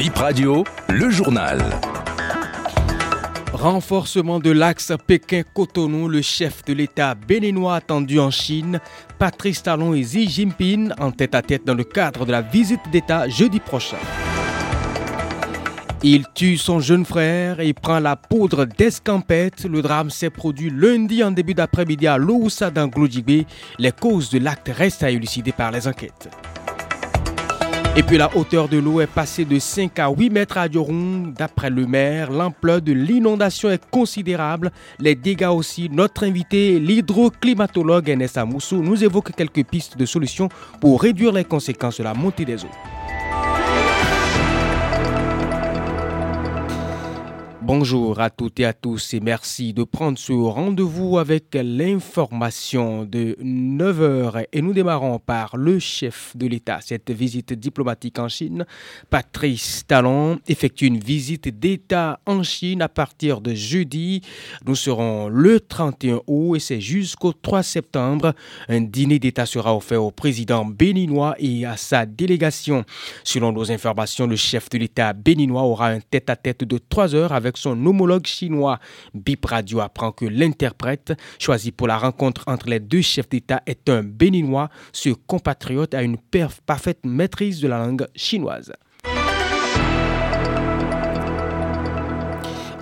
Bip Radio, le journal. Renforcement de l'axe Pékin-Cotonou, le chef de l'État béninois attendu en Chine, Patrice Talon et Xi Jinping en tête à tête dans le cadre de la visite d'État jeudi prochain. Il tue son jeune frère et prend la poudre d'escampette. Le drame s'est produit lundi en début d'après-midi à Loussa dans Glodjibé. Les causes de l'acte restent à élucider par les enquêtes. Et puis la hauteur de l'eau est passée de 5 à 8 mètres à Dioron. D'après le maire, l'ampleur de l'inondation est considérable. Les dégâts aussi. Notre invité, l'hydroclimatologue Nessa Moussou, nous évoque quelques pistes de solutions pour réduire les conséquences de la montée des eaux. Bonjour à toutes et à tous et merci de prendre ce rendez-vous avec l'information de 9h et nous démarrons par le chef de l'État. Cette visite diplomatique en Chine, Patrice Talon, effectue une visite d'État en Chine à partir de jeudi. Nous serons le 31 août et c'est jusqu'au 3 septembre. Un dîner d'État sera offert au président béninois et à sa délégation. Selon nos informations, le chef de l'État béninois aura un tête-à-tête de 3 heures avec son homologue chinois. Bip Radio apprend que l'interprète choisi pour la rencontre entre les deux chefs d'État est un béninois. Ce compatriote a une parfaite maîtrise de la langue chinoise.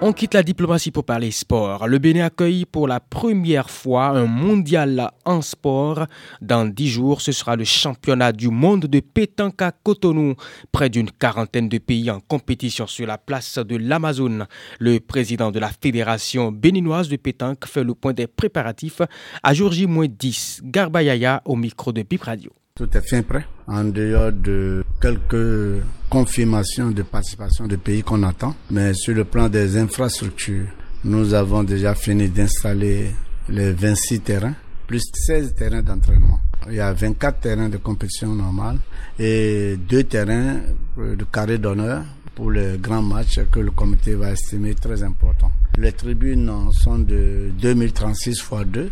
On quitte la diplomatie pour parler sport. Le Bénin accueille pour la première fois un mondial en sport. Dans dix jours, ce sera le championnat du monde de pétanque à Cotonou. Près d'une quarantaine de pays en compétition sur la place de l'Amazone. Le président de la Fédération béninoise de pétanque fait le point des préparatifs à jour J-10. Garbayaya au micro de Bip Radio. Tout est fin prêt, en dehors de quelques confirmations de participation de pays qu'on attend. Mais sur le plan des infrastructures, nous avons déjà fini d'installer les 26 terrains, plus 16 terrains d'entraînement. Il y a 24 terrains de compétition normale et deux terrains de carré d'honneur pour les grands matchs que le comité va estimer très importants. Les tribunes sont de 2036 x 2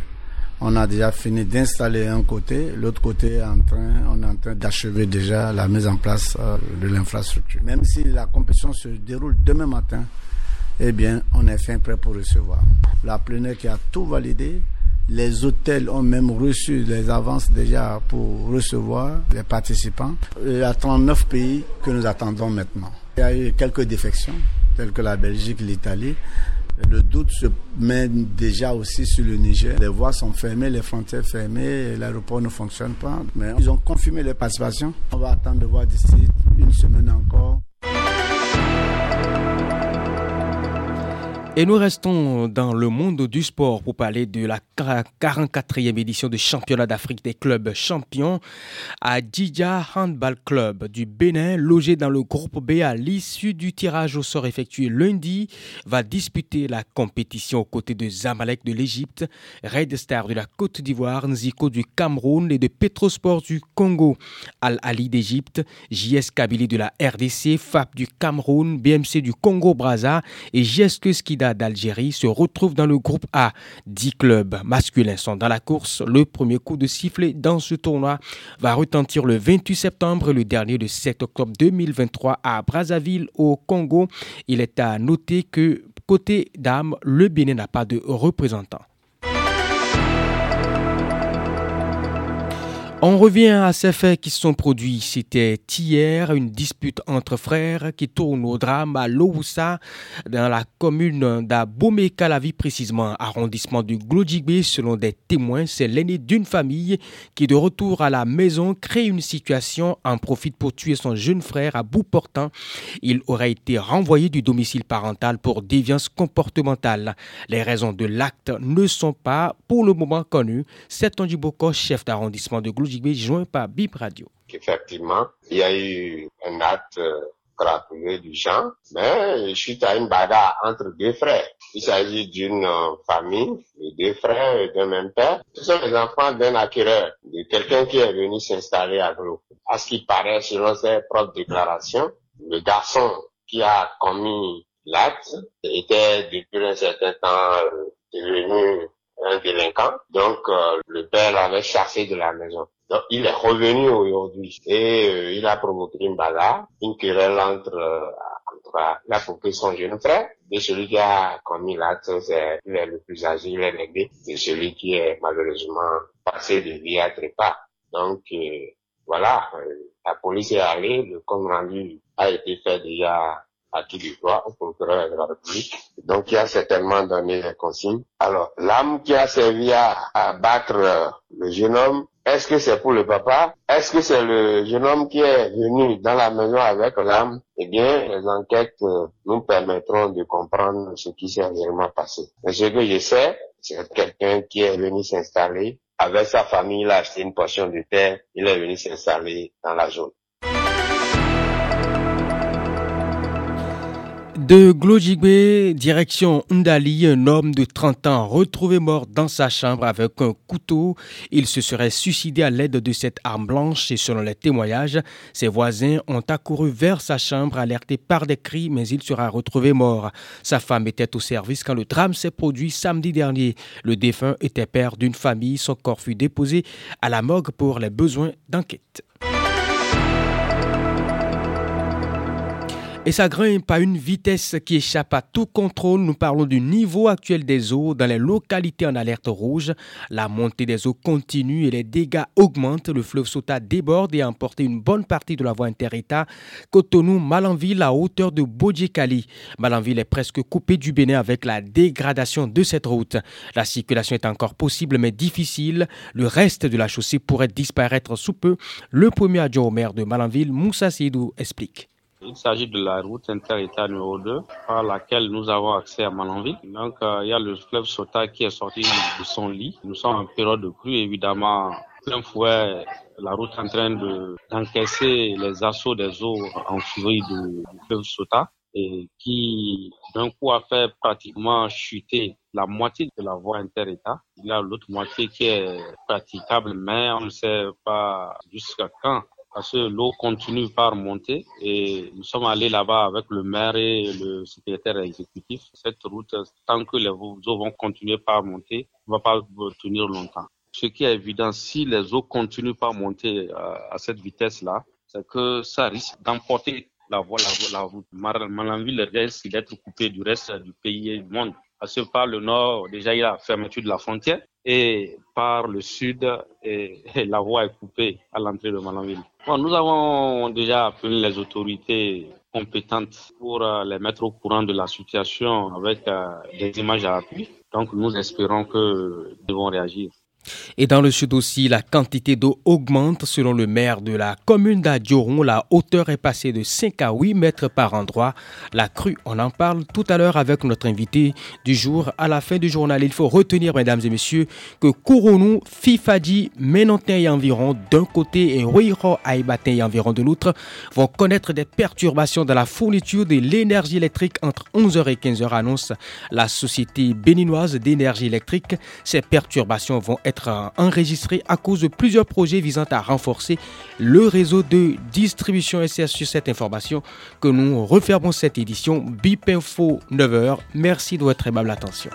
on a déjà fini d'installer un côté, l'autre côté en train, on est en train d'achever déjà la mise en place euh, de l'infrastructure. Même si la compétition se déroule demain matin, eh bien, on est fin prêt pour recevoir. La plénière qui a tout validé, les hôtels ont même reçu les avances déjà pour recevoir les participants. Il y a 39 pays que nous attendons maintenant. Il y a eu quelques défections, telles que la Belgique, l'Italie. Le doute se met déjà aussi sur le Niger. Les voies sont fermées, les frontières fermées, l'aéroport ne fonctionne pas. Mais ils ont confirmé leur participation. On va attendre de voir d'ici une semaine encore. Et nous restons dans le monde du sport pour parler de la 44e édition du championnat d'Afrique des clubs champions à Djidja Handball Club du Bénin, logé dans le groupe B à l'issue du tirage au sort effectué lundi, va disputer la compétition aux côtés de Zamalek de l'Égypte, Red Star de la Côte d'Ivoire, Nziko du Cameroun et de Petrosport du Congo, Al-Ali d'Égypte, JS Kabylie de la RDC, FAP du Cameroun, BMC du Congo-Braza et JSK D'Algérie se retrouve dans le groupe A. 10 clubs masculins sont dans la course. Le premier coup de sifflet dans ce tournoi va retentir le 28 septembre, le dernier le 7 octobre 2023 à Brazzaville au Congo. Il est à noter que côté dames, le Bénin n'a pas de représentant. On revient à ces faits qui sont produits. C'était hier une dispute entre frères qui tourne au drame à Loussa, dans la commune d'Abomey-Calavi, précisément arrondissement du Glodjigbe. Selon des témoins, c'est l'aîné d'une famille qui, de retour à la maison, crée une situation, en profite pour tuer son jeune frère à bout portant. Il aurait été renvoyé du domicile parental pour déviance comportementale. Les raisons de l'acte ne sont pas pour le moment connues. C'est chef d'arrondissement de Par Radio. Effectivement, il y a eu un acte crapuleux du genre, mais suite à une bagarre entre deux frères. Il s'agit d'une famille de deux frères et d'un même père. Ce sont les enfants d'un acquéreur, de quelqu'un qui est venu s'installer à Glo. À ce qui paraît, selon ses propres déclarations, le garçon qui a commis l'acte était depuis un certain temps devenu un délinquant. Donc, euh, le père l'avait chassé de la maison. Donc, il est revenu aujourd'hui et euh, il a provoqué une bagarre, une querelle entre, euh, entre il a provoqué son jeune frère et celui qui a commis l'acte, c'est est le plus âgé, il est l'aîné, c'est celui qui est malheureusement passé de vie à trépas. Donc, voilà, la police est allée, le compte rendu a été fait déjà à qui au procureur de la République. Donc, il a certainement donné les consignes. Alors, l'âme qui a servi à, à battre euh, le jeune homme, est-ce que c'est pour le papa? Est-ce que c'est le jeune homme qui est venu dans la maison avec l'âme? Eh bien, les enquêtes euh, nous permettront de comprendre ce qui s'est réellement passé. Mais ce que je sais, c'est quelqu'un qui est venu s'installer avec sa famille, il a acheté une portion de terre, il est venu s'installer dans la zone. De Glojigbe, direction Ndali, un homme de 30 ans retrouvé mort dans sa chambre avec un couteau. Il se serait suicidé à l'aide de cette arme blanche et selon les témoignages, ses voisins ont accouru vers sa chambre alertés par des cris, mais il sera retrouvé mort. Sa femme était au service quand le drame s'est produit samedi dernier. Le défunt était père d'une famille. Son corps fut déposé à la morgue pour les besoins d'enquête. Et ça grimpe à une vitesse qui échappe à tout contrôle. Nous parlons du niveau actuel des eaux dans les localités en alerte rouge. La montée des eaux continue et les dégâts augmentent. Le fleuve Sota déborde et a emporté une bonne partie de la voie interétat. Cotonou-Malanville à hauteur de Bodjekali. Malanville est presque coupé du Bénin avec la dégradation de cette route. La circulation est encore possible mais difficile. Le reste de la chaussée pourrait disparaître sous peu. Le premier adjoint au maire de Malanville, Moussa Sidou, explique. Il s'agit de la route inter-État numéro 2 par laquelle nous avons accès à Malanville. Donc, euh, il y a le fleuve Sota qui est sorti de son lit. Nous sommes en période de crue, évidemment. Plein fouet, la route est en train d'encaisser les assauts des eaux en furie du, fleuve Sota et qui, d'un coup, a fait pratiquement chuter la moitié de la voie inter-État. Il y a l'autre moitié qui est praticable, mais on ne sait pas jusqu'à quand parce que l'eau continue par monter et nous sommes allés là-bas avec le maire et le secrétaire exécutif. Cette route, tant que les eaux vont continuer par monter, ne va pas tenir longtemps. Ce qui est évident, si les eaux continuent par monter euh, à, cette vitesse-là, c'est que ça risque d'emporter la voie, la, route. Malanville risque d'être coupé du reste du pays et du monde. Parce que par le nord, déjà, il y a la fermeture de la frontière et par le sud, et, la voie est coupée à l'entrée de Malanville. Nous avons déjà appelé les autorités compétentes pour euh, les mettre au courant de la situation avec euh, des images à appui. Donc nous espérons que devons réagir. Et dans le sud aussi, la quantité d'eau augmente selon le maire de la commune d'Adjoron. La hauteur est passée de 5 à 8 mètres par endroit. La crue, on en parle tout à l'heure avec notre invité du jour. À la fin du journal, il faut retenir, mesdames et messieurs, que Kourounou, Fifadi, Ménontin et environ d'un côté et Ruiro Aïbatin et environ de l'autre vont connaître des perturbations dans la fourniture de l'énergie électrique entre 11h et 15h, annonce la société béninoise d'énergie électrique. Ces perturbations vont être enregistré à cause de plusieurs projets visant à renforcer le réseau de distribution. C'est sur cette information que nous refermons cette édition BIP Info 9h. Merci de votre aimable attention.